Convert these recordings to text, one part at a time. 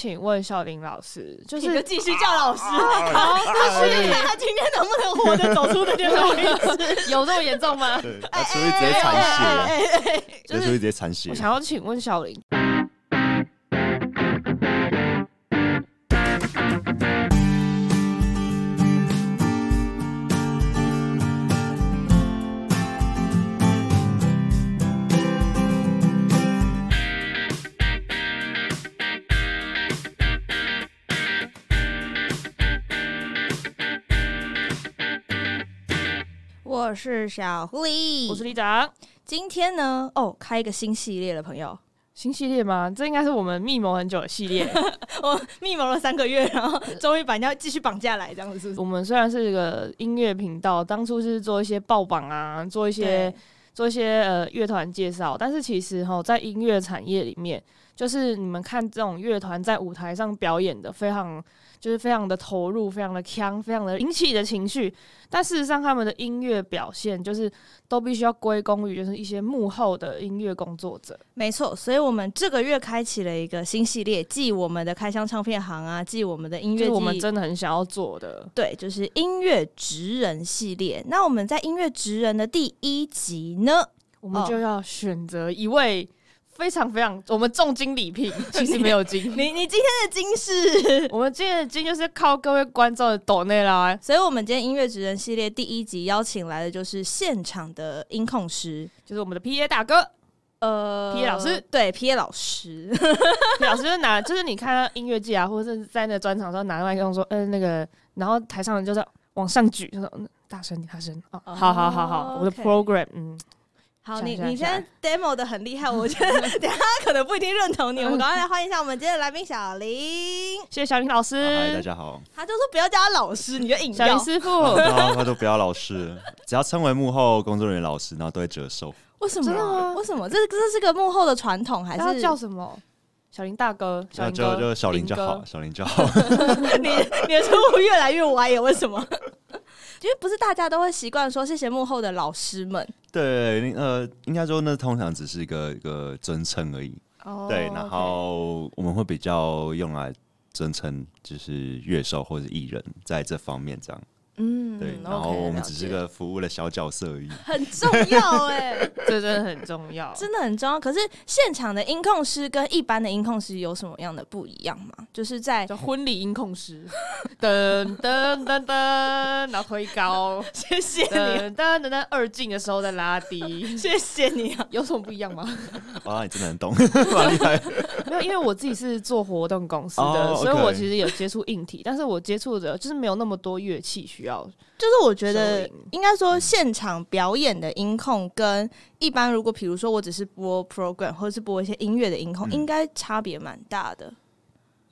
请问小林老师，就是继续叫老师，好，就是他今天能不能活着走出这间录音室？有这么严重吗？对，他出去直接残血，就是直接残血。我想要请问小林。是小狐狸，我是李长。今天呢，哦，开一个新系列了，朋友。新系列吗？这应该是我们密谋很久的系列。我密谋了三个月，然后终于把人家继续绑架来，这样子是不是？我们虽然是一个音乐频道，当初是做一些爆榜啊，做一些做一些呃乐团介绍，但是其实哈，在音乐产业里面，就是你们看这种乐团在舞台上表演的非常。就是非常的投入，非常的强，非常的引起你的情绪。但事实上，他们的音乐表现就是都必须要归功于就是一些幕后的音乐工作者。没错，所以我们这个月开启了一个新系列，继我们的开箱唱片行啊，继我们的音乐，我们真的很想要做的。对，就是音乐职人系列。那我们在音乐职人的第一集呢，我们就要选择一位。非常非常，我们重金礼聘，其实没有金。你你今天的金是？我们今天的金就是靠各位观众的抖内啦。所以，我们今天音乐职人系列第一集邀请来的就是现场的音控师，就是我们的 PA 大哥，呃，PA 老师，对，PA 老师 老师就拿，就是你看到音乐季啊，或者是在那个专场时候拿麦克风说，嗯、呃，那个，然后台上人就是往上举，就说，嗯，大声，大声，哦，好好好好，我的 program，嗯。好，你你现在 demo 的很厉害，我觉得 等下他可能不一定认同你。我们赶快来欢迎一下我们今天的来宾小林，谢谢小林老师。嗨，大家好。他就说不要叫他老师，你就硬叫小林师傅。他都不要老师，只要称为幕后工作人员老师，然后都会折寿。为什么？真的吗？为什么？这这是个幕后的传统，还是叫什么？小林大哥，小林就就小林就好，小林就好。你你的称呼越来越歪，为什么？因为不是大家都会习惯说谢谢幕后的老师们。对，呃，应该说那通常只是一个一个尊称而已。哦。对，然后我们会比较用来尊称，就是乐手或者艺人，在这方面这样。嗯，对，然后我们只是个服务的小角色而已，很重要哎，这真的很重要，真的很重要。可是现场的音控师跟一般的音控师有什么样的不一样吗？就是在婚礼音控师，噔噔噔噔，然后推高，谢谢你，噔噔噔，二进的时候再拉低，谢谢你啊，有什么不一样吗？哇，你真的很懂，蛮厉害。没有，因为我自己是做活动公司的，所以我其实有接触硬体，但是我接触的就是没有那么多乐器需要。就是我觉得应该说，现场表演的音控跟一般，如果比如说我只是播 program 或者是播一些音乐的音控，应该差别蛮大的。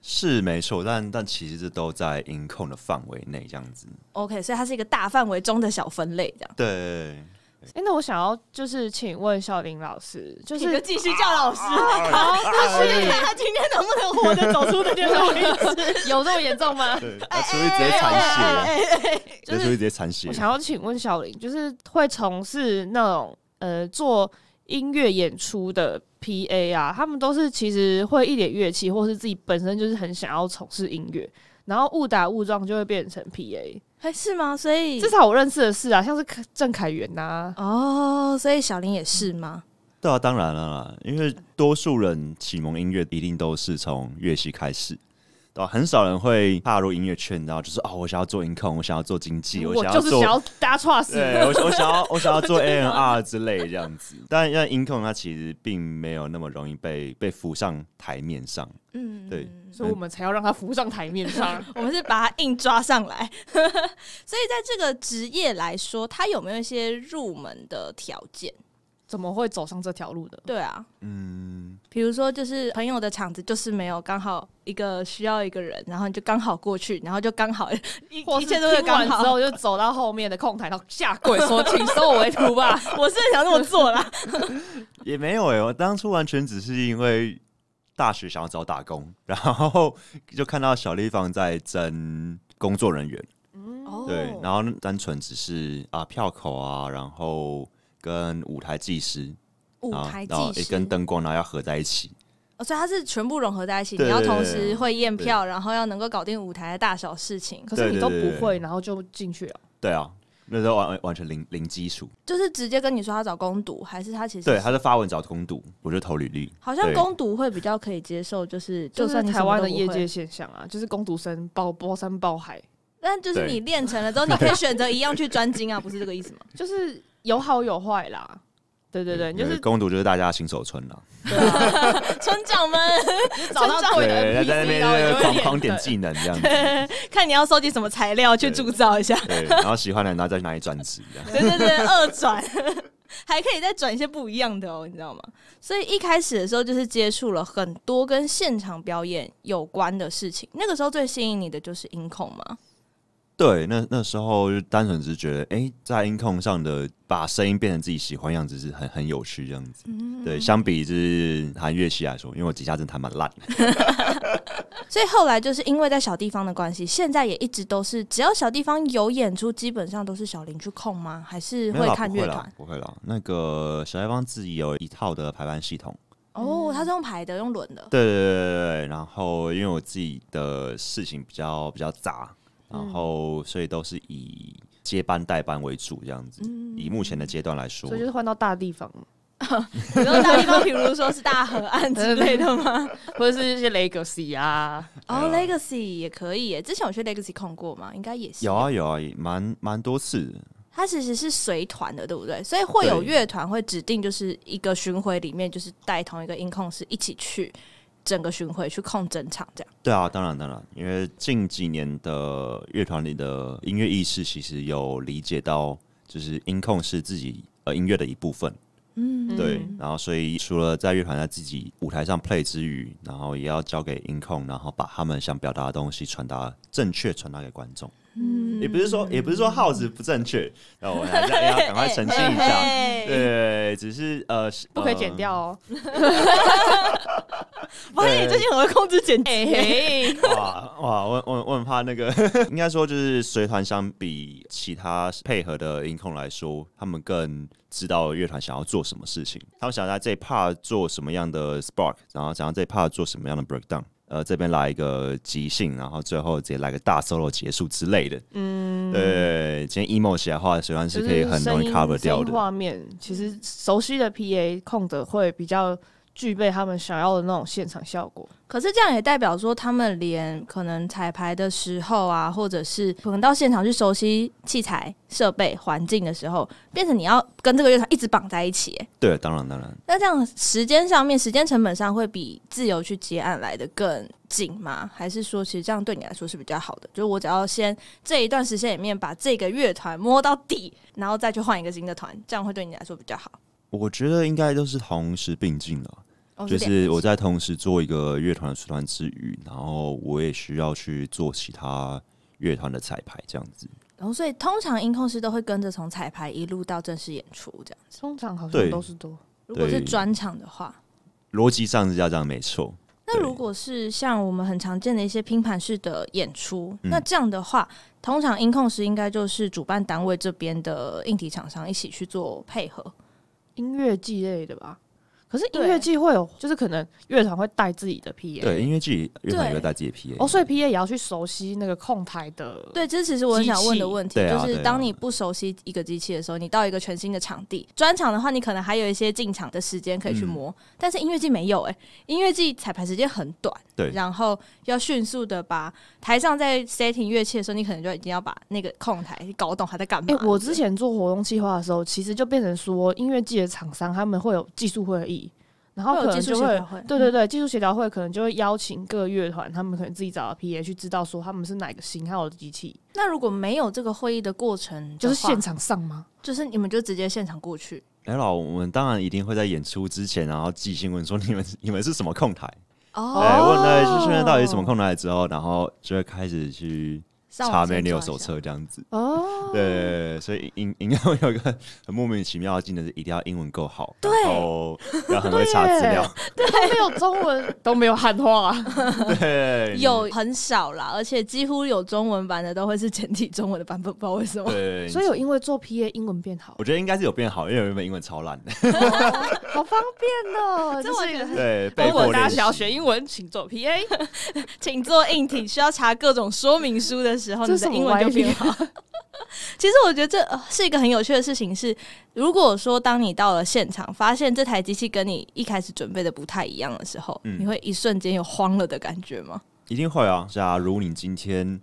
是没错，但但其实这都在音控的范围内，这样子。OK，所以它是一个大范围中的小分类，这样。对。哎、欸，那我想要就是请问小林老师，就是继续叫老师，好，就是他今天能不能活着走出这间录音室？有这么严重吗？对，他出去直接残血，就是直接残血。我想要请问小林，就是会从事那种呃做音乐演出的 PA 啊，他们都是其实会一点乐器，或是自己本身就是很想要从事音乐，然后误打误撞就会变成 PA。还是吗？所以至少我认识的是啊，像是郑凯源呐。哦，所以小林也是吗？对啊，当然了啦，因为多数人启蒙音乐一定都是从乐器开始。很少人会踏入音乐圈，然后就是哦，我想要做音控，我想要做经纪，我想要做，就是想要搭串死，对，我我想要 我想要做 A N R 之类这样子。但因为音控它其实并没有那么容易被被浮上台面上，嗯，对，所以我们才要让他浮上台面上，我们是把他硬抓上来。所以在这个职业来说，他有没有一些入门的条件？怎么会走上这条路的？对啊，嗯，比如说就是朋友的场子就是没有刚好一个需要一个人，然后你就刚好过去，然后就刚好 一一切都是刚好，之后就走到后面的空台，然后下跪说：“请收我为徒吧！”我是想这么做啦，也没有哎、欸，我当初完全只是因为大学想要找打工，然后就看到小立方在征工作人员，嗯，对，然后单纯只是啊票口啊，然后。跟舞台技师，舞台技师，然后也跟灯光，然后要合在一起，哦，所以它是全部融合在一起，你要同时会验票，然后要能够搞定舞台的大小事情。可是你都不会，然后就进去了。对啊，那时候完完全零零基础，就是直接跟你说他找攻读，还是他其实对他是发文找攻读，我就投履历。好像攻读会比较可以接受，就是就算台湾的业界现象啊，就是攻读生包包山包海，但就是你练成了之后，你可以选择一样去专精啊，不是这个意思吗？就是有好有坏啦。对对对，就是攻读就是大家新手村了，村长们 找到对的，在那边狂狂点技能这样子，看你要收集什么材料去铸造一下，对，然后喜欢的人然后再拿一转职，对对对，二转。还可以再转一些不一样的哦，你知道吗？所以一开始的时候就是接触了很多跟现场表演有关的事情，那个时候最吸引你的就是音控吗？对，那那时候就单纯只是觉得，哎，在音控上的把声音变成自己喜欢样子是很很有趣这样子。嗯、对，相比就是弹乐器来说，因为我吉他真的弹蛮烂的。所以后来就是因为在小地方的关系，现在也一直都是只要小地方有演出，基本上都是小林去控吗？还是会看乐团？不会啦，那个小地方自己有一套的排班系统。哦，他是用排的，用轮的。对对对对对。然后因为我自己的事情比较比较杂。然后，所以都是以接班代班为主，这样子。嗯、以目前的阶段来说，所以就是换到大地方，比如说大地方，比如说是大河岸之类的吗？或者是一些 Legacy 啊？哦、oh,，Legacy 也可以耶。之前有去 Legacy 控过吗？应该也是。有啊有啊，蛮蛮多次。它其实是随团的，对不对？所以会有乐团会指定，就是一个巡回里面，就是带同一个音控师一起去。整个巡回去控整场，这样。对啊，当然当然，因为近几年的乐团里的音乐意识，其实有理解到，就是音控是自己呃音乐的一部分。嗯，对。然后，所以除了在乐团在自己舞台上 play 之余，然后也要交给音控，然后把他们想表达的东西传达正确，传达给观众。嗯，也不是说，也不是说耗子不正确，然后我还是要赶快澄清一下。对，只是呃，不可以剪掉哦。发现你最近很会控制剪辑。哇哇，我我我很怕那个，应该说就是随团相比其他配合的音控来说，他们更知道乐团想要做什么事情，他们想在这一 part 做什么样的 spark，然后想要这一 part 做什么样的 breakdown，呃，这边来一个即兴，然后最后直接来个大 solo 结束之类的。嗯，对，今天 emo 起来的话，随团是可以很容易 cover 掉的。画面其实熟悉的 PA 控的会比较。具备他们想要的那种现场效果，可是这样也代表说，他们连可能彩排的时候啊，或者是可能到现场去熟悉器材、设备、环境的时候，变成你要跟这个乐团一直绑在一起。对，当然当然。那这样时间上面、时间成本上会比自由去接案来的更紧吗？还是说，其实这样对你来说是比较好的？就是我只要先这一段时间里面把这个乐团摸到底，然后再去换一个新的团，这样会对你来说比较好？我觉得应该都是同时并进的。就是我在同时做一个乐团的社团之余，然后我也需要去做其他乐团的彩排，这样子。然后，所以通常音控师都会跟着从彩排一路到正式演出，这样子。通常好像都是多。如果是专场的话，逻辑上是要这样，没错。那如果是像我们很常见的一些拼盘式的演出，那这样的话，通常音控师应该就是主办单位这边的硬体厂商一起去做配合，音乐祭类的吧。可是音乐季会有，就是可能乐团会带自己的 PA。对，音乐季乐团也会带自己的 PA。哦，所以 PA 也要去熟悉那个控台的。对，这其实我很想问的问题，就是当你不熟悉一个机器的时候，你到一个全新的场地，专场的话，你可能还有一些进场的时间可以去摸。但是音乐季没有哎，音乐季彩排时间很短，对，然后要迅速的把台上在 setting 乐器的时候，你可能就已经要把那个控台搞懂还在干嘛。哎，我之前做活动计划的时候，其实就变成说音乐季的厂商他们会有技术会议。然后可能就会，会对对对，技术协调会可能就会邀请各乐团，他们可能自己找到 PA 去知道说他们是哪个型号的机器。那如果没有这个会议的过程，就是现场上吗？就是你们就直接现场过去？哎，老，我们当然一定会在演出之前，然后寄信问说你们你们是什么控台？哦，对，问了就是现在到底什么控台之后，然后就会开始去。查 manual 手册这样子。哦，对，所以英英文有一个很莫名其妙的技能，是一定要英文够好，对，然后要很会查资料，对，没有中文都没有汉化，对，有很少啦，而且几乎有中文版的都会是简体中文的版本，不知道为什么。对，所以有因为做 PA 英文变好，我觉得应该是有变好，因为原本英文超烂的，好方便哦，这是一个对。如果大家想要学英文，请做 PA，请做硬体，需要查各种说明书的时候，你的英文就变好。其实我觉得这是一个很有趣的事情是，是如果说当你到了现场，发现这台机器跟你一开始准备的不太一样的时候，嗯、你会一瞬间有慌了的感觉吗？一定会啊！假如你今天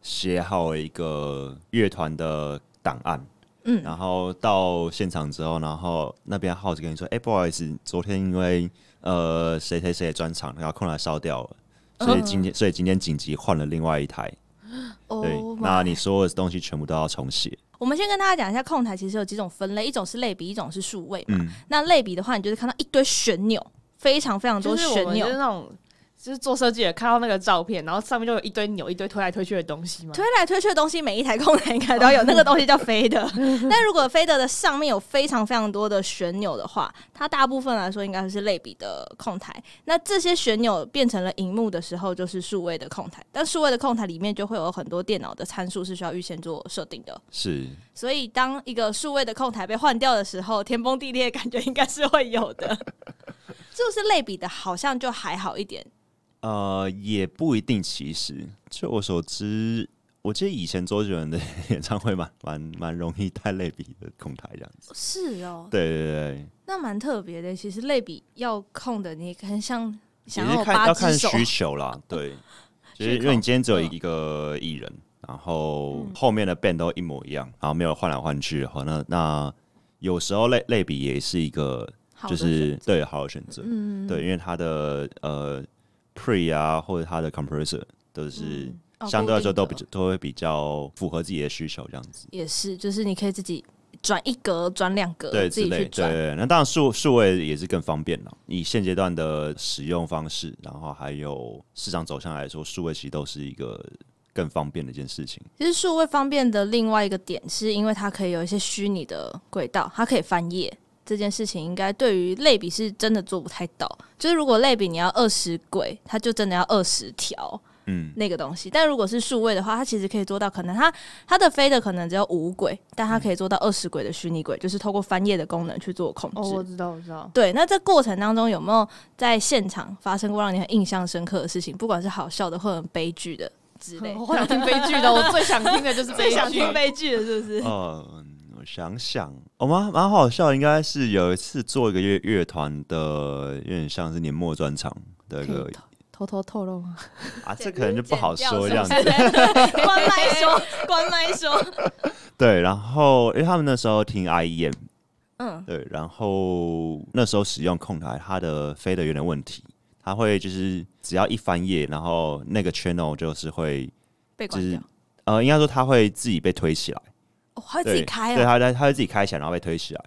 写好了一个乐团的档案，嗯，然后到现场之后，然后那边耗子跟你说：“哎、欸，不好意思，昨天因为呃谁谁谁的专场，然后空来烧掉了，所以今天、嗯、所以今天紧急换了另外一台。” 对，oh、那你所有的东西全部都要重写。我们先跟大家讲一下，控台其实有几种分类，一种是类比，一种是数位嘛。嗯、那类比的话，你就是看到一堆旋钮，非常非常多旋钮。就是做设计的看到那个照片，然后上面就有一堆扭，一堆推来推去的东西嘛。推来推去的东西，每一台控台应该都有那个东西叫 fader。但如果 fader 的上面有非常非常多的旋钮的话，它大部分来说应该是类比的控台。那这些旋钮变成了荧幕的时候，就是数位的控台。但数位的控台里面就会有很多电脑的参数是需要预先做设定的。是。所以当一个数位的控台被换掉的时候，天崩地裂的感觉应该是会有的。就是类比的，好像就还好一点？呃，也不一定。其实，就我所知，我记得以前周杰伦的 演唱会蛮蛮蛮容易带类比的控台这样子。是哦，对对对，那蛮特别的。其实类比要控的，你很像想要看要看需求啦。对，就是因为你今天只有一个艺人，然后后面的 band 都一模一样，然后没有换来换去的话，那那有时候类类比也是一个，就是对好的选择。嗯，对，因为他的呃。Pre 啊，或者它的 compressor 都是相对来说都比较、都会比较符合自己的需求，这样子也是，就是你可以自己转一格、转两格，对，自己去转。对，那当然数数位也是更方便了。以现阶段的使用方式，然后还有市场走向来说，数位其实都是一个更方便的一件事情。其实数位方便的另外一个点，是因为它可以有一些虚拟的轨道，它可以翻页。这件事情应该对于类比是真的做不太到，就是如果类比你要二十轨，它就真的要二十条，嗯，那个东西。但如果是数位的话，它其实可以做到，可能它它的飞的可能只有五轨，但它可以做到二十轨的虚拟轨，就是透过翻页的功能去做控制。哦，我知道，我知道。对，那这过程当中有没有在现场发生过让你很印象深刻的事情？不管是好笑的或者悲剧的之类。我想听悲剧的，我最想听的就是 最想听悲剧的，是不是？嗯。想想，我蛮蛮好笑，应该是有一次做一个乐乐团的，有点像是年末专场的一个，偷偷透露吗？啊，这可能就不好说这样子。关麦说，关麦说。对，然后因为他们那时候听 IEM，嗯，对，然后那时候使用控台，它的 fader 有点问题，它会就是只要一翻页，然后那个 channel 就是会被关掉。呃，应该说它会自己被推起来。他会自己开啊，对，他在他会自己开起来，然后被推起来。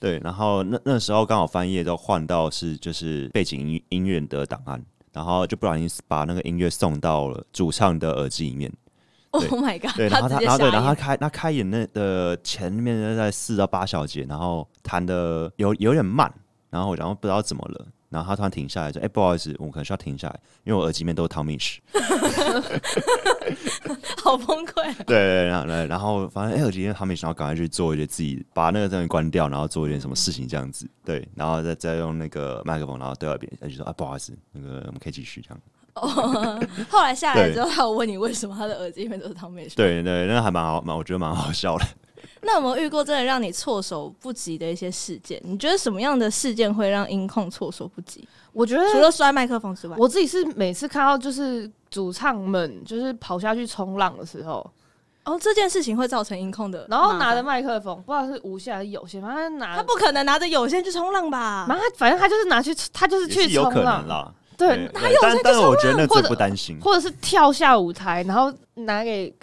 对，然后那那时候刚好翻页都换到是就是背景音音乐的档案，然后就不小心把那个音乐送到了主唱的耳机里面。Oh my god！对，然后他然后对，然后他开那开演那的前面在四到八小节，然后弹的有有点慢，然后然后不知道怎么了。然后他突然停下来说：“哎、欸，不好意思，我可能需要停下来，因为我耳机里面都是 Tomish。”好崩溃。对对，然后然后反正哎，耳机里面 Tomish，然后赶快去做一些自己把那个东西关掉，然后做一点什么事情这样子。对，然后再再用那个麦克风，然后对耳边，他就说：“啊，不好意思，那个我们可以继续这样。”哦，后来下来之后，他有问你为什么他的耳机里面都是 Tomish？对对，那还蛮好，蛮我觉得蛮好笑的。那有没有遇过真的让你措手不及的一些事件？你觉得什么样的事件会让音控措手不及？我觉得除了摔麦克风之外，我自己是每次看到就是主唱们就是跑下去冲浪的时候，哦，这件事情会造成音控的，然后拿着麦克风，不知道是无线还是有线，反正拿他不可能拿着有线去冲浪吧？反正反正他就是拿去，他就是去冲浪啦。对，他有线，但是我觉得那最不担心，或者是跳下舞台，然后拿给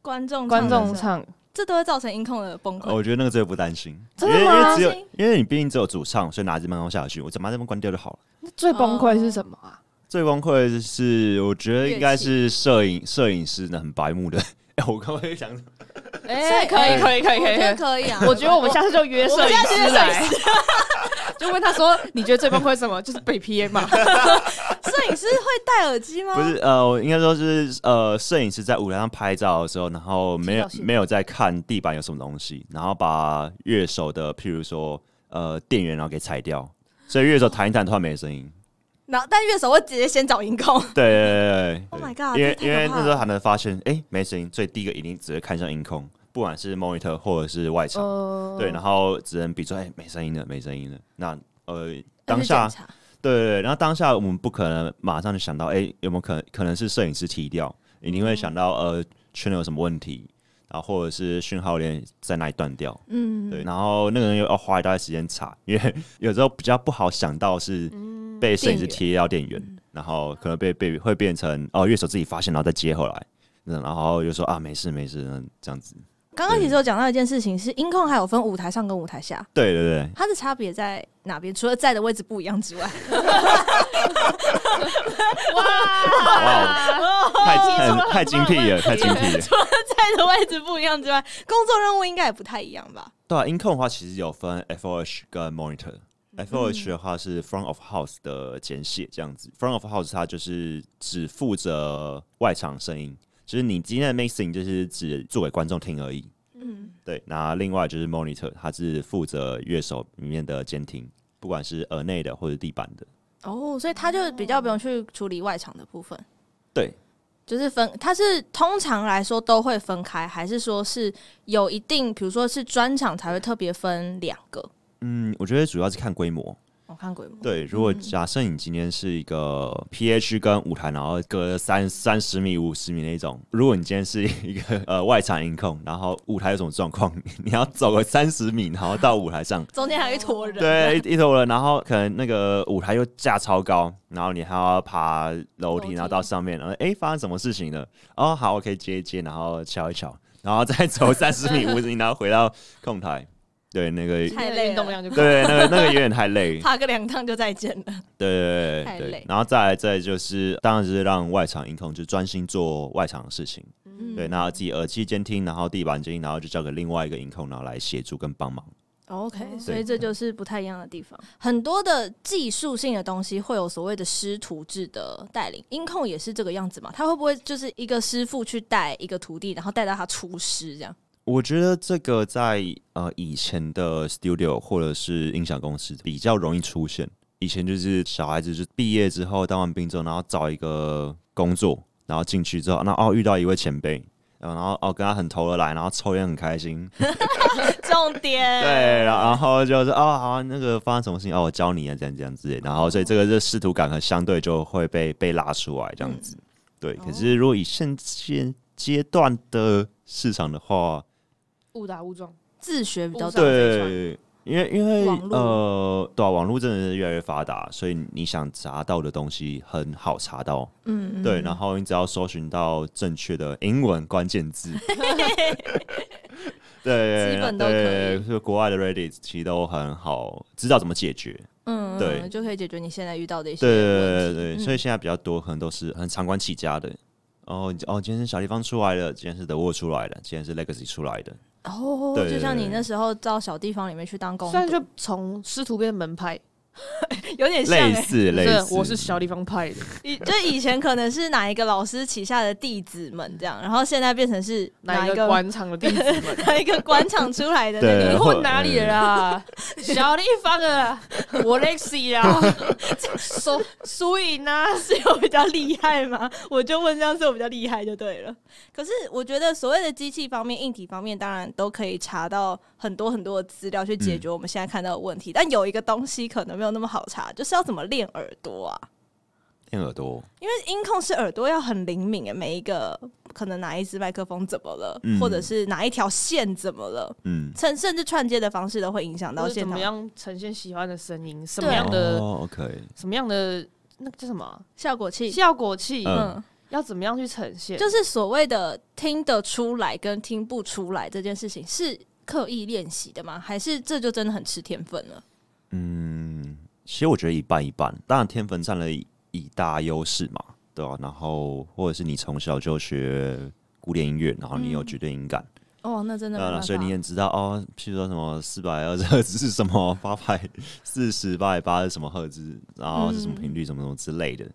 观众观众唱。这都会造成音控的崩溃。我觉得那个最不担心，真的吗？因为只有因为你毕竟只有主唱，所以拿着麦克风下去，我只把这边关掉就好了。那最崩溃是什么啊？最崩溃是我觉得应该是摄影摄影师呢很白目的 哎，我刚刚想，哎，可以，可以，可以，可以，可以啊！我觉得我们下次就约摄影师来，就问他说：“你觉得最崩溃什么？就是被 PM 嘛？” 摄影师会戴耳机吗？不是，呃，我应该说是呃，摄影师在舞台上拍照的时候，然后没有没有在看地板有什么东西，然后把乐手的譬如说呃电源然后给踩掉，所以乐手弹一弹突然没声音。然后，但乐手会直接先找音控。对对对对。Oh my god！因为因为那时候还能发现，哎、欸，没声音，所以第一个一定只会看向音控，不管是 monitor 或者是外场。Uh、对，然后只能比出，哎、欸，没声音了，没声音了。那呃，当下，对对对，然后当下我们不可能马上就想到，哎、欸，有没有可能可能是摄影师踢掉？一定会想到，呃，圈有什么问题，然后或者是讯号链在哪里断掉。嗯，对。然后那个人又要花一段时间查，因为有时候比较不好想到是。被摄影师贴掉电源，然后可能被被会变成哦，乐手自己发现，然后再接回来，然后又说啊，没事没事，这样子。刚刚其实有讲到一件事情，是音控还有分舞台上跟舞台下。对对对，它的差别在哪边？除了在的位置不一样之外，哇，太太精辟了，太精辟了。除了在的位置不一样之外，工作任务应该也不太一样吧？对啊，音控的话其实有分 FOH 跟 Monitor。FOH 的话是 Front of House 的简写，这样子。Front of House 它就是只负责外场声音，就是你今天的 mixing 就是只做给观众听而已。嗯，对。那另外就是 Monitor，它是负责乐手里面的监听，不管是耳内的或者地板的。哦，所以他就比较不用去处理外场的部分。对，就是分，它是通常来说都会分开，还是说是有一定，比如说是专场才会特别分两个？嗯，我觉得主要是看规模。我看规模。对，如果假设你今天是一个 PH 跟舞台，然后隔三三十米、五十米那种，如果你今天是一个呃外场音控，然后舞台有什么状况，你要走个 三十米，然后到舞台上，中间还有一坨人，对，一坨人，然后可能那个舞台又架超高，然后你还要爬楼梯，然后到上面，然后哎、欸，发生什么事情了？哦，好，我可以接一接，然后敲一敲，然后再走三十米、五十米，然后回到控台。对，那个太累，运动量就对，那个那个有点太累，爬个两趟就再见了。对对对，太累。然后再来再就是，当然是让外场音控就专心做外场的事情。嗯，对，那自己耳机监听，然后地板监听，然后就交给另外一个音控，然后来协助跟帮忙。OK，所以这就是不太一样的地方。很多的技术性的东西会有所谓的师徒制的带领，音控也是这个样子嘛？他会不会就是一个师傅去带一个徒弟，然后带到他出师这样？我觉得这个在呃以前的 studio 或者是音响公司比较容易出现。以前就是小孩子就毕业之后当完兵之后，然后找一个工作，然后进去之后，那哦遇到一位前辈，然后哦跟他很投得来，然后抽烟很开心。重点对，然后就是哦好，那个发生什么事情哦我教你啊这样这样之类，然后所以这个这师徒感和相对就会被被拉出来这样子。嗯、对，可是如果以现现阶段的市场的话，误打误撞，自学比较多。对，因为因为呃，对啊，网络真的是越来越发达，所以你想查到的东西很好查到。嗯，对，然后你只要搜寻到正确的英文关键字，对，基本都可以。所以国外的 Reddit 其实都很好，知道怎么解决。嗯，对，就可以解决你现在遇到的一些。对对对对，所以现在比较多可能都是很长官起家的。哦哦，今天是小地方出来的，今天是德沃出来的，今天是 Legacy 出来的。哦，对，就像你那时候到小地方里面去当工，虽然就从师徒变门派。有点像、欸，类似类似。我是小地方派的，以就以前可能是哪一个老师旗下的弟子们这样，然后现在变成是哪一个官场的弟子们，哪一个官场出来的？那你混哪里了啦？小地方的，我 Lexi 啊，输输赢啊，是有比较厉害吗？我就问这样是我比较厉害就对了。可是我觉得所谓的机器方面、硬体方面，当然都可以查到很多很多的资料去解决我们现在看到的问题，嗯、但有一个东西可能没有那么好查，就是要怎么练耳朵啊？练耳朵，因为音控是耳朵要很灵敏诶，每一个可能哪一支麦克风怎么了，嗯、或者是哪一条线怎么了，嗯，甚甚至串接的方式都会影响到现场。怎么样呈现喜欢的声音？什么样的、哦、OK？什么样的那个叫什么效果器？效果器，嗯，要怎么样去呈现？就是所谓的听得出来跟听不出来这件事情，是刻意练习的吗？还是这就真的很吃天分了？嗯，其实我觉得一半一半，当然天分占了一大优势嘛，对吧、啊？然后或者是你从小就学古典音乐，然后你有绝对音感。哦，那真的。所以你也知道哦，譬如说什么四百二十赫兹是什么，八百四十八百八是什么赫兹，然后是什么频率，什么什么之类的。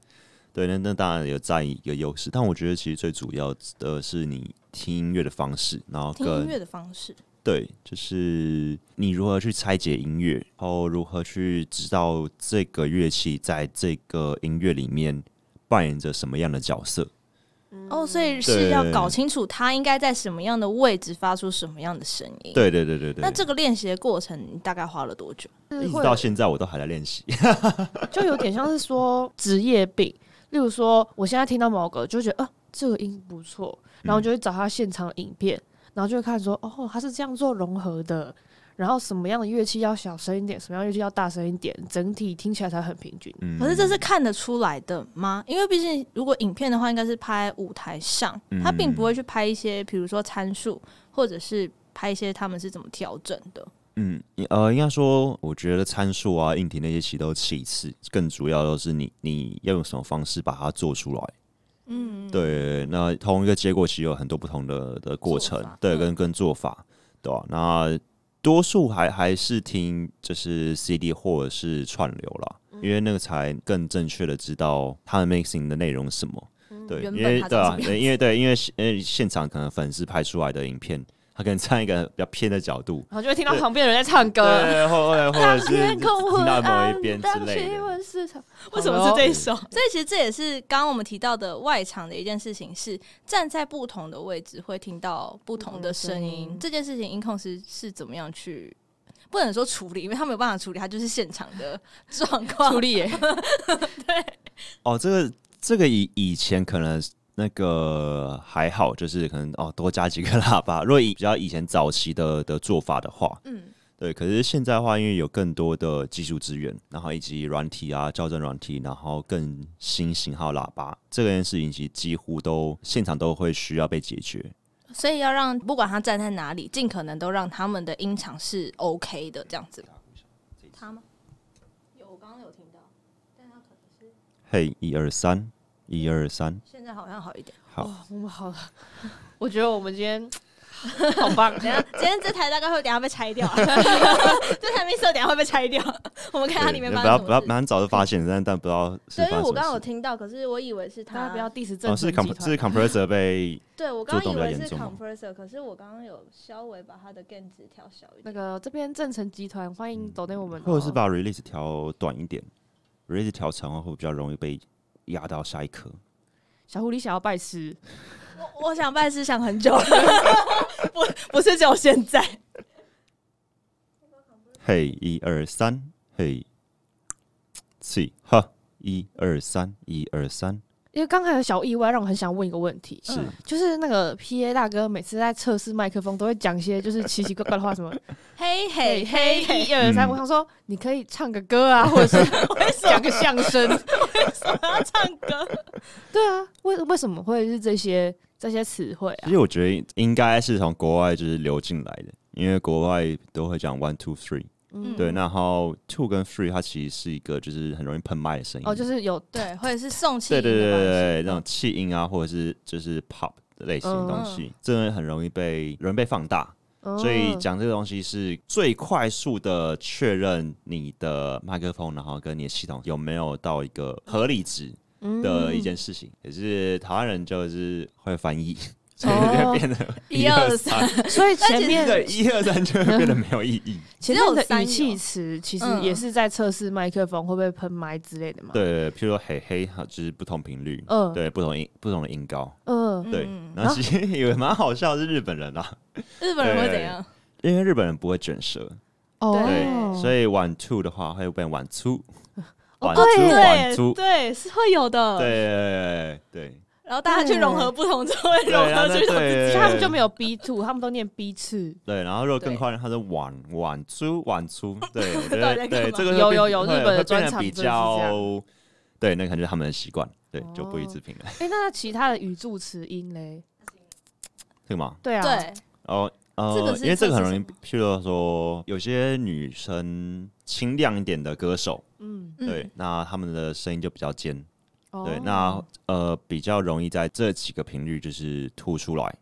对，那那当然有占一个优势，但我觉得其实最主要的是你听音乐的方式，然后跟听音乐的方式。对，就是你如何去拆解音乐，然后如何去知道这个乐器在这个音乐里面扮演着什么样的角色。哦，所以是要搞清楚它应该在什么样的位置发出什么样的声音。对对对对对。那这个练习的过程你大概花了多久？一直到现在我都还在练习，就有点像是说职业病。例如说，我现在听到某个就觉得，啊，这个音不错，然后就会找他现场影片，嗯、然后就会看说，哦，他是这样做融合的。然后什么样的乐器要小声一点，什么样乐器要大声一点，整体听起来才很平均。可是这是看得出来的吗？因为毕竟如果影片的话，应该是拍舞台上，他并不会去拍一些，比如说参数，或者是拍一些他们是怎么调整的。嗯，呃，应该说，我觉得参数啊、硬体那些其实都其次，更主要的是你你要用什么方式把它做出来。嗯，对。那同一个结果其实有很多不同的的过程，对，跟跟做法，对吧？那多数还还是听就是 CD 或者是串流啦，嗯、因为那个才更正确的知道他们 mixing 的内容是什么。嗯、对，因为对啊，对，因为对，因为因为现场可能粉丝拍出来的影片。他可能站一个比较偏的角度，然后就会听到旁边的人在唱歌，对，或 或者是听到某一边之类的。为什么是这一首？所以其实这也是刚刚我们提到的外场的一件事情，是站在不同的位置会听到不同的声音。这件事情音控师是怎么样去？不能说处理，因为他没有办法处理，他就是现场的状况处理耶。对，哦，这个这个以以前可能。那个还好，就是可能哦，多加几个 喇叭。如果以比较以前早期的的做法的话，嗯，对。可是现在的话，因为有更多的技术资源，然后以及软体啊、校正软体，然后更新型号喇叭，这件事情其实几乎都现场都会需要被解决。所以要让不管他站在哪里，尽可能都让他们的音场是 OK 的，这样子。他吗？有，我刚刚有听到，但他可能是。嘿，一二三。一二三，现在好像好一点。好，哦、我们好了。我觉得我们今天 好棒。等下，今天这台大概会等下被拆掉。这台 mixer 等下会被拆掉。我们看它里面。不要不要，蛮早就发现，但但不知道是。对，因为我刚刚有听到，可是我以为是他。不要 diss 正。哦，是 comp 是 compressor 被。对，我刚刚以为是 compressor，可是我刚刚有稍微把它的 gain 值调小一点。那个这边正成集团欢迎 donate 我们。或者是把 release 调短一点，release 调长的话会比较容易被。压到下一颗，小狐狸想要拜师，我我想拜师想很久了，不不是只有现在。嘿，一二三，嘿，四，哈，一二三，一二三。因为刚才有小意外，让我很想问一个问题，是。就是那个 P A 大哥每次在测试麦克风都会讲一些就是奇奇怪怪的话，什么。嘿嘿嘿，一二三，我想说你可以唱个歌啊，或者是 讲个相声，为什么要唱歌？对啊，为为什么会是这些这些词汇啊？其实我觉得应该是从国外就是流进来的，因为国外都会讲 one two three。嗯，对，然后 two 跟 three 它其实是一个就是很容易喷麦的声音，哦，就是有对，或者是送气，对对对对对，那种气音啊，或者是就是 pop 的类型的东西，真的很容易被容易被放大，所以讲这个东西是最快速的确认你的麦克风，然后跟你的系统有没有到一个合理值的一件事情，也是台湾人就是会翻译。所以就变得 一二三，所以前面的一二三就会变得没有意义。前面的语气词其实也是在测试麦克风会不会喷麦之类的嘛？对，譬如说嘿嘿，就是不同频率，嗯，对，不同音不同的音高，嗯，对。然后其实也蛮好笑，是日本人啊，日本人会怎样？因为日本人不会卷舌，哦，对，所以 one two 的话会变 one two，one two，one two，对，是会有的，对对。然后大家去融合不同，就会融合去自己。他们就没有 B two，他们都念 B 次。对，然后如果更快，他是 one one two one two。对，我觉得对这个有有有日本的专场比较，对，那可能就是他们的习惯，对，就不予置评了。哎，那其他的语助词音嘞？对吗？对啊。对。哦呃，因为这个很容易，譬如说有些女生清亮一点的歌手，嗯，对，那他们的声音就比较尖。哦、对，那呃比较容易在这几个频率就是吐出来。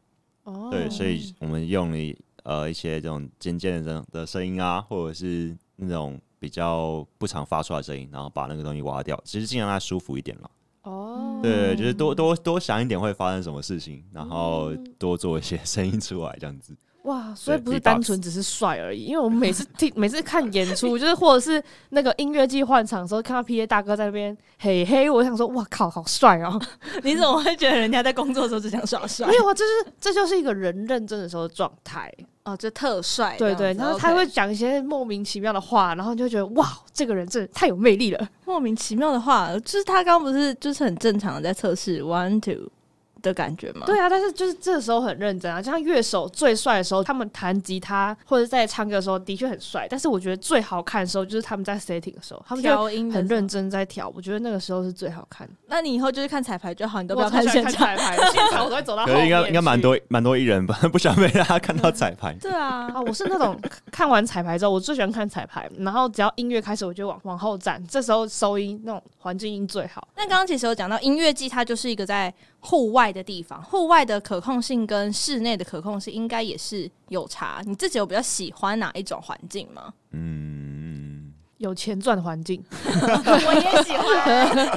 哦，对，所以我们用了呃一些这种尖尖的的声音啊，或者是那种比较不常发出来的声音，然后把那个东西挖掉，其实尽量让它舒服一点了。哦，对，就是多多多想一点会发生什么事情，然后多做一些 声音出来，这样子。哇，所以不是单纯只是帅而已，因为我们每次听、每次看演出，就是或者是那个音乐季换场的时候，看到 PA 大哥在那边嘿嘿，我想说，哇靠，好帅哦！你怎么会觉得人家在工作的时候只想耍帅？没有啊，这是这就是一个人认真的时候的状态哦，就特帅。对，对对，然后他会讲一些莫名其妙的话，然后你就觉得哇，这个人真的太有魅力了。莫名其妙的话，就是他刚不是就是很正常的在测试 one two。的感觉吗？对啊，但是就是这个时候很认真啊，就像乐手最帅的时候，他们弹吉他或者在唱歌的时候的确很帅。但是我觉得最好看的时候就是他们在 setting 的时候，他们调音很认真在调。我觉得那个时候是最好看。那你以后就是看彩排就好，你都不要看 现场。彩排，现场我都会走到后面。应该应该蛮多蛮多艺人吧，不想被大家看到彩排。对啊，啊，我是那种 看完彩排之后，我最喜欢看彩排，然后只要音乐开始，我就往往后站，这时候收音那种环境音最好。那刚刚其实有讲到音乐季，它就是一个在户外的地方，户外的可控性跟室内的可控性应该也是有差。你自己有比较喜欢哪一种环境吗？嗯，有钱赚的环境，我也喜欢。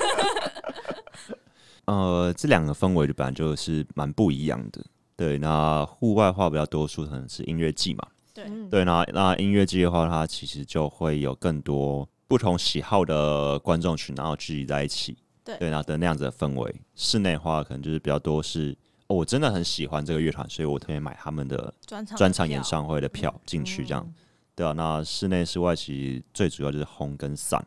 呃，这两个氛围的本来就是蛮不一样的。对，那户外话比较多数可能是音乐季嘛。对对，那那音乐季的话，它其实就会有更多不同喜好的观众群，然后聚集在一起。对，然后的那样子的氛围，室内的话可能就是比较多是，哦，我真的很喜欢这个乐团，所以我特别买他们的专场演唱会的票进去，这样，嗯、对啊。那室内室外其实最主要就是烘跟散，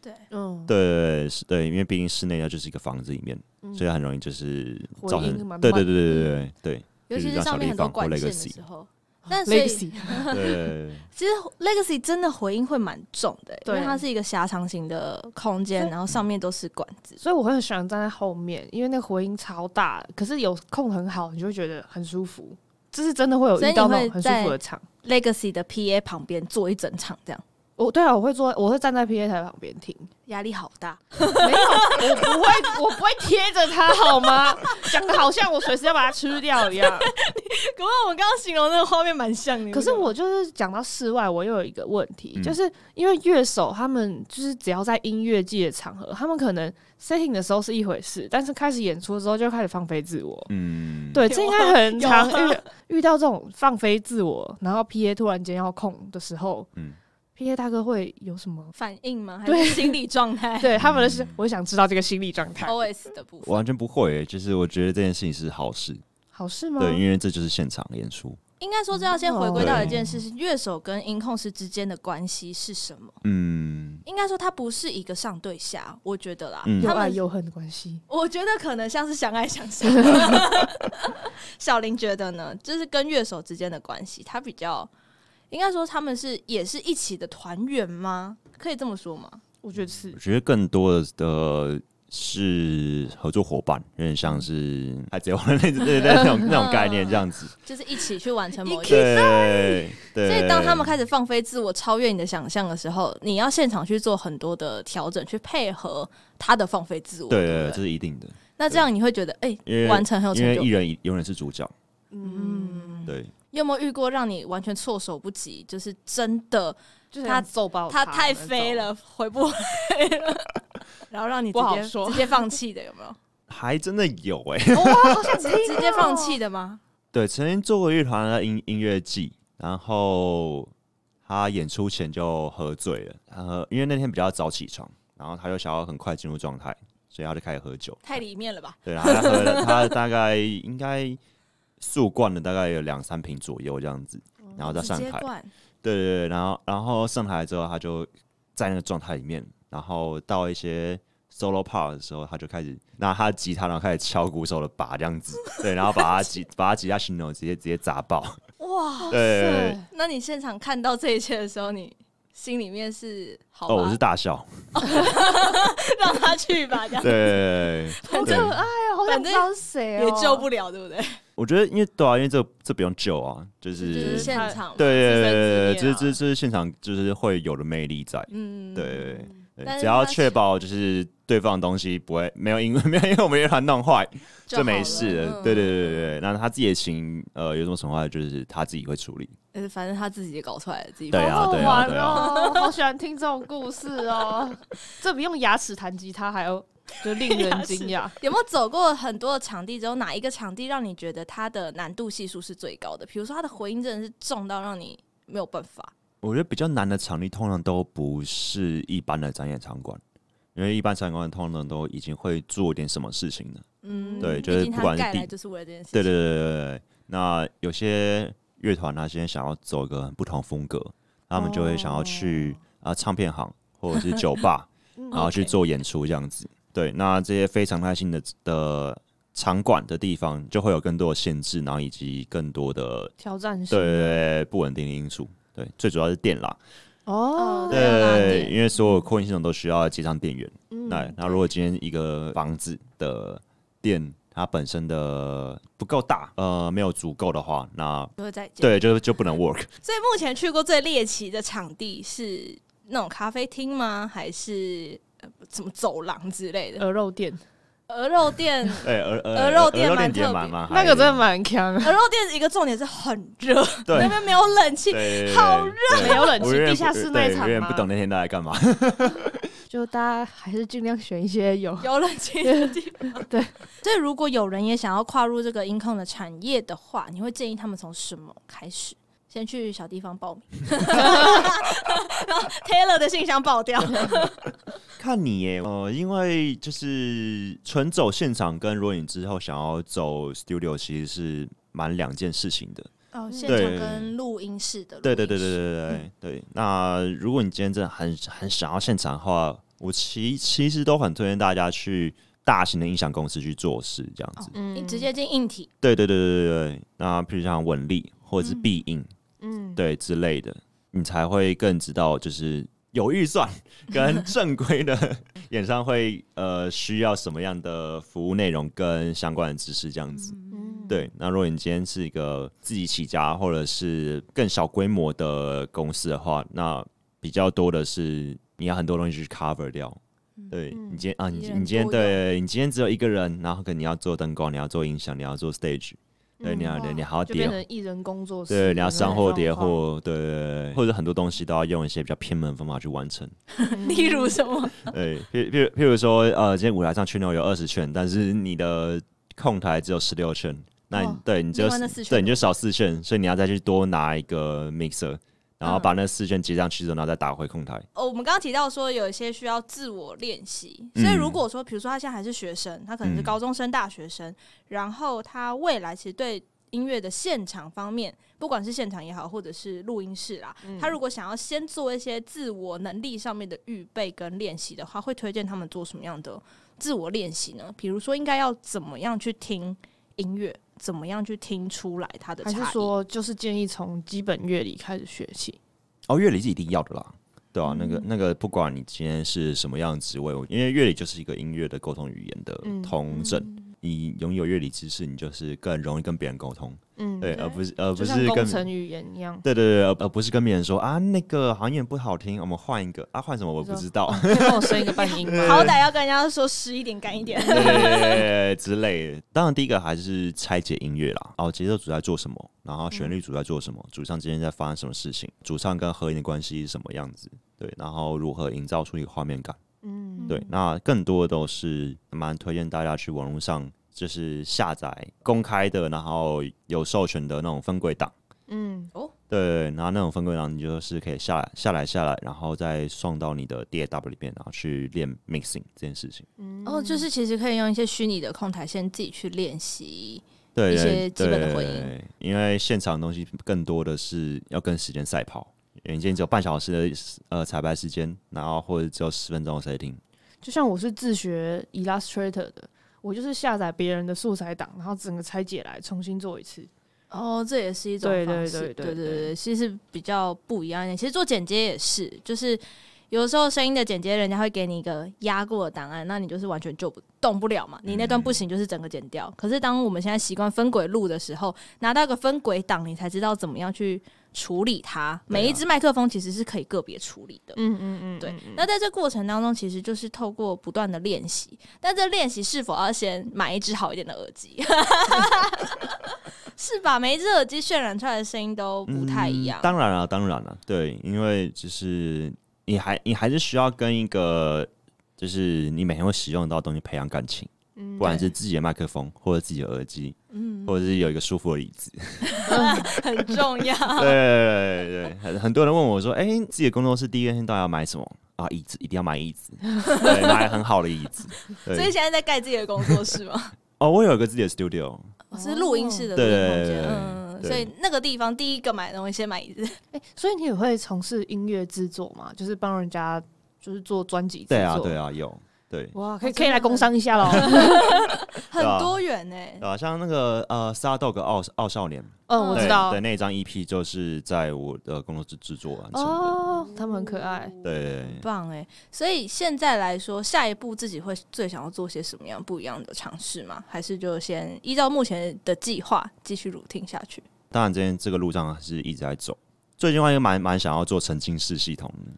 对，嗯，对，是，对，因为毕竟室内它就是一个房子里面，嗯、所以很容易就是造成，对对对对对对对，尤其是上面很多管线的时候。但是，Legacy。对，其实 Legacy 真的回音会蛮重的，对，因为它是一个狭长型的空间，然后上面都是管子，所以我会很喜欢站在后面，因为那个回音超大，可是有空很好，你就会觉得很舒服。这是真的会有遇到那种很舒服的场，Legacy 的 PA 旁边坐一整场这样。我对啊，我会坐，我会站在 PA 台旁边听，压力好大。没有，我不会，我不会贴着他，好吗？讲的好像我随时要把它吃掉一样。可是我们刚刚形容那个画面蛮像的。可是我就是讲到室外，我又有一个问题，嗯、就是因为乐手他们就是只要在音乐界的场合，他们可能 setting 的时候是一回事，但是开始演出的时候就开始放飞自我。嗯，对，这应该很常遇、啊、遇到这种放飞自我，然后 PA 突然间要控的时候，嗯。P A 大哥会有什么反应吗？还是心理状态？对他们的是，我想知道这个心理状态。O S 的部分完全不会、欸，就是我觉得这件事情是好事。好事吗？对，因为这就是现场演出。应该说，这要先回归到一件事：是乐手跟音控师之间的关系是什么？嗯，应该说，它不是一个上对下，我觉得啦，嗯、有爱有恨的关系。我觉得可能像是相爱相杀。小林觉得呢？就是跟乐手之间的关系，他比较。应该说他们是也是一起的团员吗？可以这么说吗？我觉得是。我觉得更多的是合作伙伴，有点像是海贼王的那那 那种那种概念，这样子。就是一起去完成某一。对。所以当他们开始放飞自我、超越你的想象的时候，你要现场去做很多的调整，去配合他的放飞自我。对对，这是一定的。那这样你会觉得，哎，完成很有成就。因为艺人永远是主角。嗯，对。你有没有遇过让你完全措手不及？就是真的，就是他揍爆他太飞了，回不回了，然后让你直接直接放弃的有没有？还真的有哎、欸，哇，好像 直接放弃的吗？对，曾经做过乐团的音音乐季，然后他演出前就喝醉了，呃，因为那天比较早起床，然后他就想要很快进入状态，所以他就开始喝酒，太里面了吧？对，然后他喝了，他大概应该。速灌了大概有两三瓶左右这样子，然后再上台。对对对，然后然后上台之后，他就在那个状态里面，然后到一些 solo part 的时候，他就开始拿他的吉他，然后开始敲鼓手的把这样子，对，然后把他吉把他吉他琴头直接直接砸爆。哇，对。那你现场看到这一切的时候，你心里面是好？哦，我是大笑，让他去吧，这样。对，好可爱啊，好想知道是谁也救不了，对不对？我觉得，因为对啊，因为这这不用救啊，就是，就是现场，对对对对，这这这是现场，就是会有的魅力在，嗯，对。对，只要确保就是对方的东西不会没有因为 没有因为我们乐团弄坏就没事了。对对对对对，那他自己的琴呃有什么损坏，就是他自己会处理。呃，反正他自己也搞出来了，自己对啊对啊对啊，好喜欢听这种故事哦。这比用牙齿弹吉他还要就令人 惊讶。有没有走过很多的场地之后，哪一个场地让你觉得它的难度系数是最高的？比如说它的回音真的是重到让你没有办法。我觉得比较难的场地通常都不是一般的展演场馆，因为一般场馆通常都已经会做点什么事情了。嗯，对，就是不管是地，就是为了这件事。对对对对对。那有些乐团他现在想要走一个不同风格，他们就会想要去啊唱片行或者是酒吧，然后去做演出这样子。对，那这些非常态性的的场馆的地方，就会有更多的限制，然后以及更多的挑战性，对对对，不稳定的因素。对，最主要是电啦。哦，对，因为所有扩音系统都需要接上电源。嗯，那那如果今天一个房子的电它本身的不够大，呃，没有足够的话，那对，就就不能 work。所以目前去过最猎奇的场地是那种咖啡厅吗？还是呃什么走廊之类的？鹅肉店。鹅肉店，对鹅鹅肉店蛮特别，那个真的蛮强。鹅肉店一个重点是很热，那边没有冷气，好热，没有冷气，地下室那场吗？不懂那天大家干嘛？就大家还是尽量选一些有有冷气的地方。对，所以如果有人也想要跨入这个音控的产业的话，你会建议他们从什么开始？先去小地方报名，然后 Taylor 的信箱爆掉。看你耶，呃，因为就是纯走现场跟若影之后想要走 studio，其实是蛮两件事情的。哦，现场跟录音室的。对对对对对对对，嗯、对。那如果你今天真的很很想要现场的话，我其其实都很推荐大家去大型的音响公司去做事，这样子。嗯，你直接进硬体。对对对对对对。那譬如像稳力或者是必应。嗯嗯，对之类的，你才会更知道，就是有预算 跟正规的演唱会，呃，需要什么样的服务内容跟相关的知识这样子。嗯，对。那如果你今天是一个自己起家或者是更小规模的公司的话，那比较多的是你要很多东西去 cover 掉。对，你今天啊，你你今天对你今天只有一个人，然后可能你要做灯光，你要做音响，你要做 stage。对，你要，你还要叠，艺人工作室。对，你要上货叠货，对，或者很多东西都要用一些比较偏门的方法去完成。例如什么？对，譬譬如譬如说，呃，今天舞台上旋钮有二十圈，但是你的控台只有十六圈，那你对你就对你就少四圈，所以你要再去多拿一个 mixer。然后把那四圈接上去之后，然后再打回控台。哦，我们刚刚提到说有一些需要自我练习，所以如果说，比如说他现在还是学生，他可能是高中生、大学生，然后他未来其实对音乐的现场方面，不管是现场也好，或者是录音室啦，他如果想要先做一些自我能力上面的预备跟练习的话，会推荐他们做什么样的自我练习呢？比如说，应该要怎么样去听音乐？怎么样去听出来它的差异？还是说，就是建议从基本乐理开始学起？哦，乐理是一定要的啦，对啊，嗯、那个那个，不管你今天是什么样的职位，因为乐理就是一个音乐的沟通语言的通证。嗯嗯你拥有乐理知识，你就是更容易跟别人沟通。嗯，对，而不是而不是跟工程语言一样。对对对，而而不是跟别人说啊，那个好像有点不好听，我们换一个啊，换什么我不知道。可以帮我升一个半音吗？好歹要跟人家说湿一点、干一点，对之类的。当然，第一个还是拆解音乐啦。哦，节奏组在做什么？然后旋律组在做什么？主唱之间在发生什么事情？主唱跟和音的关系是什么样子？对，然后如何营造出一个画面感？嗯，对。那更多的都是蛮推荐大家去网络上。就是下载公开的，然后有授权的那种分轨档。嗯，哦，对，然后那种分轨档，你就是可以下来、下来、下来，然后再送到你的 DAW 里面，然后去练 mixing 这件事情。嗯，哦，就是其实可以用一些虚拟的控台，先自己去练习对一些基本的回音。因为现场的东西更多的是要跟时间赛跑，因为今天只有半小时的呃彩排时间，然后或者只有十分钟的 setting。就像我是自学 Illustrator 的。我就是下载别人的素材档，然后整个拆解来重新做一次。哦，这也是一种方式。对对对对对对，其实比较不一样一点。其实做剪接也是，就是有的时候声音的剪接，人家会给你一个压过的档案，那你就是完全就不动不了嘛。你那段不行，就是整个剪掉。嗯、可是当我们现在习惯分轨录的时候，拿到个分轨档，你才知道怎么样去处理它。每一支麦克风其实是可以个别处理的。嗯嗯嗯，对。那在这过程当中，其实就是透过不断的练习。但这练习是否要先买一支好一点的耳机？是吧？每一只耳机渲染出来的声音都不太一样。嗯、当然了，当然了，对，因为就是你还你还是需要跟一个就是你每天会使用到的东西培养感情，嗯，不管是自己的麦克风或者自己的耳机，嗯，或者是有一个舒服的椅子，很重要。对对对，很很多人问我说：“哎、欸，自己的工作室第一天到底要买什么啊？椅子一定要买椅子，对，买很好的椅子。”所以现在在盖自己的工作室吗？哦，我有一个自己的 studio。是录音室的录音空间，嗯，所以那个地方第一个买的东西先买椅子。哎、欸，所以你也会从事音乐制作吗？就是帮人家就是做专辑制作。对啊，对啊，有。对，哇，可以可以来工商一下喽，很 多元呢、欸。对啊，像那个呃，StarDog 傲傲少年，嗯，我知道，对，那张 EP 就是在我的工作室制作完成的。哦，他们很可爱，对，很棒哎。所以现在来说，下一步自己会最想要做些什么样不一样的尝试吗？还是就先依照目前的计划继续 routine 下去？当然，今天这个路上是一直在走。最近话也蛮蛮想要做沉浸式系统的。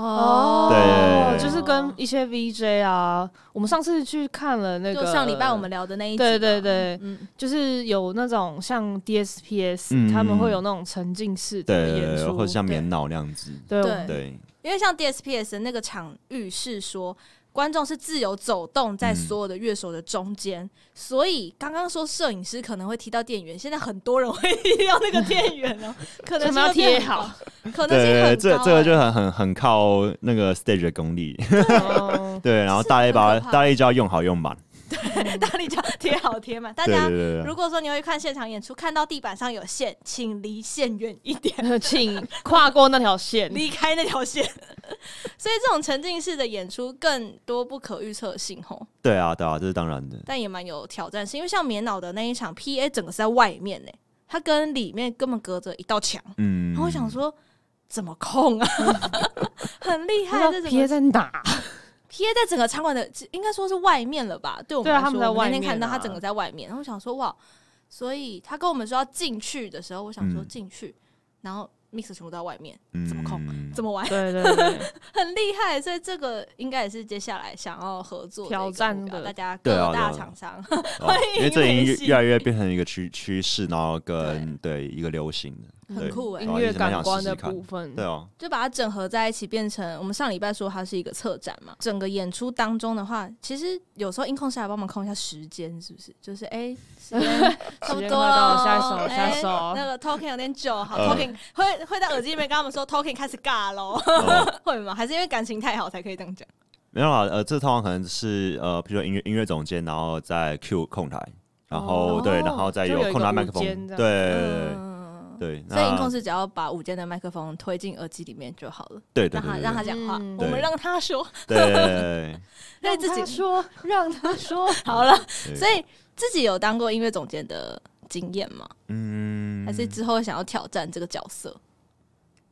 哦，对，就是跟一些 VJ 啊，我们上次去看了那个，就上礼拜我们聊的那一集，对对对，嗯，就是有那种像 DSPS，嗯，他们会有那种沉浸式的演出，或者像棉脑那样子，对。对，对，因为像 DSPS 那个场域是说。观众是自由走动在所有的乐手的中间，嗯，所以刚刚说摄影师可能会提到电源，现在很多人会提到那个电源哦，可能要贴好，可能性很高。对，这这个就很很很靠那个 stage 的功力，对，对，然后大力把大力就要用好用满。对，大力胶贴好贴满。大家如果说你会看现场演出，看到地板上有线，请离线远一点，请跨过那条线，离开那条线。所以这种沉浸式的演出更多不可预测性吼。对啊，对啊，这是当然的。但也蛮有挑战性，因为像棉袄的那一场 PA 整个是在外面呢，它跟里面根本隔着一道墙。嗯，然后我想说怎么控啊？很厉害，这 PA 在哪？贴在整个场馆的，应该说是外面了吧？对我们来说，他们在外面，啊，我那天看到他整个在外面，然后我想说哇，所以他跟我们说要进去的时候，我想说进去，嗯，然后。mix 全部在外面，怎么控？嗯、怎么玩？对对对，很厉害。所以这个应该也是接下来想要合作挑战的，大家各大厂商 欢迎、哦。因为这已经越来越变成一个趋趋势，然后跟对，对一个流行的，很酷哎、欸，音乐感官的部分，对哦，就把它整合在一起，变成我们上礼拜说它是一个策展嘛。整个演出当中的话，其实有时候音控下来帮忙控一下时间，是不是？就是哎。欸 时间差不多了，下一首，下一首。欸、那个 talking 有点久，好，talking 会会在耳机里面跟他们说 talking 开始尬喽，哦、会吗？还是因为感情太好才可以这样讲？没有啊，呃，这通常可能是呃，比如说音乐音乐总监，然后在 Q 控台，然后、哦、对，然后再有控台麦克风，对。嗯对，所以音控是只要把五间的麦克风推进耳机里面就好了。对对，对，让他让他讲话，我们让他说。对，让自己说，让他说 好了。所以自己有当过音乐总监的经验吗？嗯，还是之后想要挑战这个角色？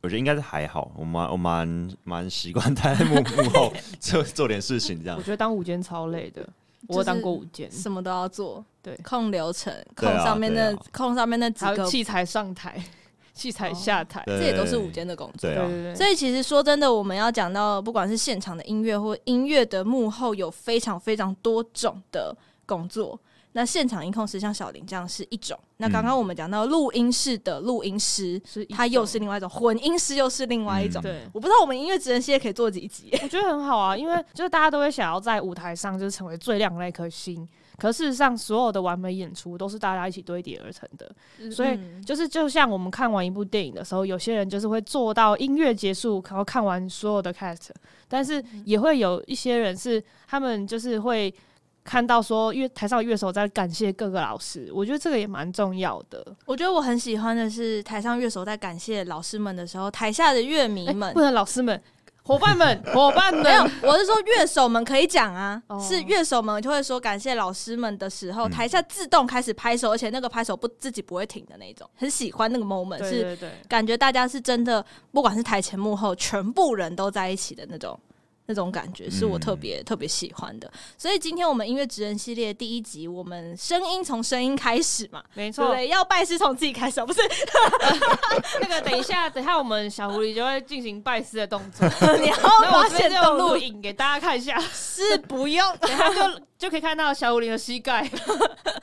我觉得应该是还好，我蛮我蛮蛮习惯在幕幕后做做点事情这样。我觉得当五间超累的。我当过五件，什么都要做，对，控流程，控上面的，控上面那几个器材上台，器材下台，这也都是午间的工作。对对对。所以其实说真的，我们要讲到不管是现场的音乐或音乐的幕后，有非常非常多种的工作。那现场音控师像小林这样是一种，那刚刚我们讲到录音室的录音师，是他又是另外一种，混音师又是另外一种。对，我不知道我们音乐职人系列可以做几集？我觉得很好啊，因为就是大家都会想要在舞台上就是成为最亮的那颗星，可事实上所有的完美演出都是大家一起堆叠而成的。所以就是就像我们看完一部电影的时候，有些人就是会做到音乐结束，然后看完所有的 cast，但是也会有一些人是他们就是会。看到说乐台上乐手在感谢各个老师，我觉得这个也蛮重要的。我觉得我很喜欢的是台上乐手在感谢老师们的时候，台下的乐迷们、欸、不能老师们、伙伴们、伙伴们，没有，我是说乐手们可以讲啊，哦、是乐手们就会说感谢老师们的时候，台下自动开始拍手，而且那个拍手不自己不会停的那种，很喜欢那个 moment，对对对，是感觉大家是真的，不管是台前幕后，全部人都在一起的那种。那种感觉，是我特别、嗯、特别喜欢的。所以今天我们音乐职人系列第一集，我们声音从声音开始嘛，没错，对，要拜师从自己开始，不是？那个等一下，等一下我们小狐狸就会进行拜师的动作，你要发现这种录影给大家看一下，是不用，等下就。就可以看到小狐狸的膝盖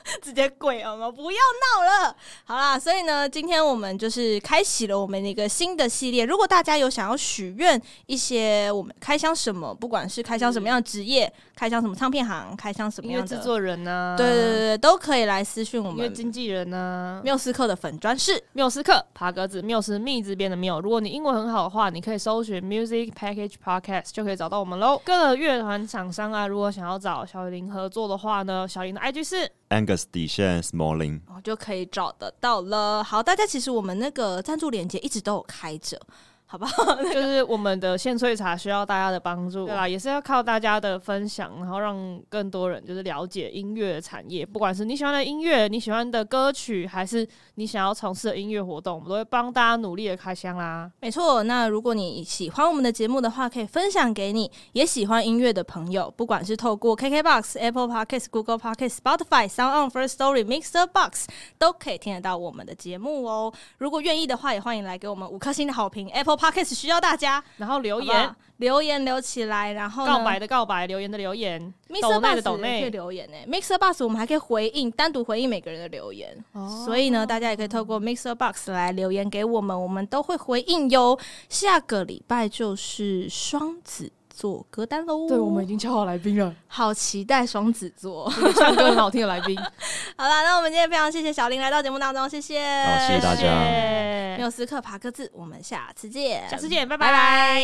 直接跪了吗？不要闹了，好啦，所以呢，今天我们就是开启了我们的一个新的系列。如果大家有想要许愿一些，我们开箱什么，不管是开箱什么样的职业，开箱什么唱片行，开箱什么样的制作人呢、啊？对对对对，都可以来私讯我们。经纪人呢、啊，缪斯克的粉专是缪斯克爬格子，缪斯密字边的缪。如果你英文很好的话，你可以搜寻 Music Package Podcast 就可以找到我们喽。各个乐团厂商啊，如果想要找小林合作的话，呢，小林的 IG 是 Angus 底线 Smalling，哦，就可以找得到了。好，大家其实我们那个赞助链接一直都有开着。好不好？就是我们的现萃茶需要大家的帮助，对啦？也是要靠大家的分享，然后让更多人就是了解音乐产业。不管是你喜欢的音乐，你喜欢的歌曲，还是你想要从事的音乐活动，我们都会帮大家努力的开箱啦。没错，那如果你喜欢我们的节目的话，可以分享给你也喜欢音乐的朋友，不管是透过 KKBOX、Apple Podcasts、Google Podcasts、Spotify、Sound On、First Story、Mixer Box 都可以听得到我们的节目哦。如果愿意的话，也欢迎来给我们五颗星的好评。Apple Podcast 需要大家，然后留言，留言留起来，然后告白的告白，留言的留言，Mixer Box 的可以留言呢。Mixer Box 我们还可以回应，单独回应每个人的留言。哦，所以呢，大家也可以透过 Mixer Box 来留言给我们，我们都会回应哟。下个礼拜就是双子座歌单喽。对，我们已经敲好来宾了，好期待双子座唱歌很好听的来宾。好了，那我们今天非常谢谢小林来到节目当中，谢谢，好，谢谢大家。缪斯克爬格子，我们下次见，下次见，拜拜。来，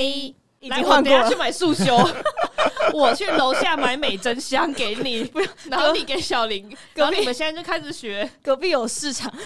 我等下去买束修，我去楼下买美珍香给你，不要，然后你给小林，然后你们现在就开始学，隔壁有市场。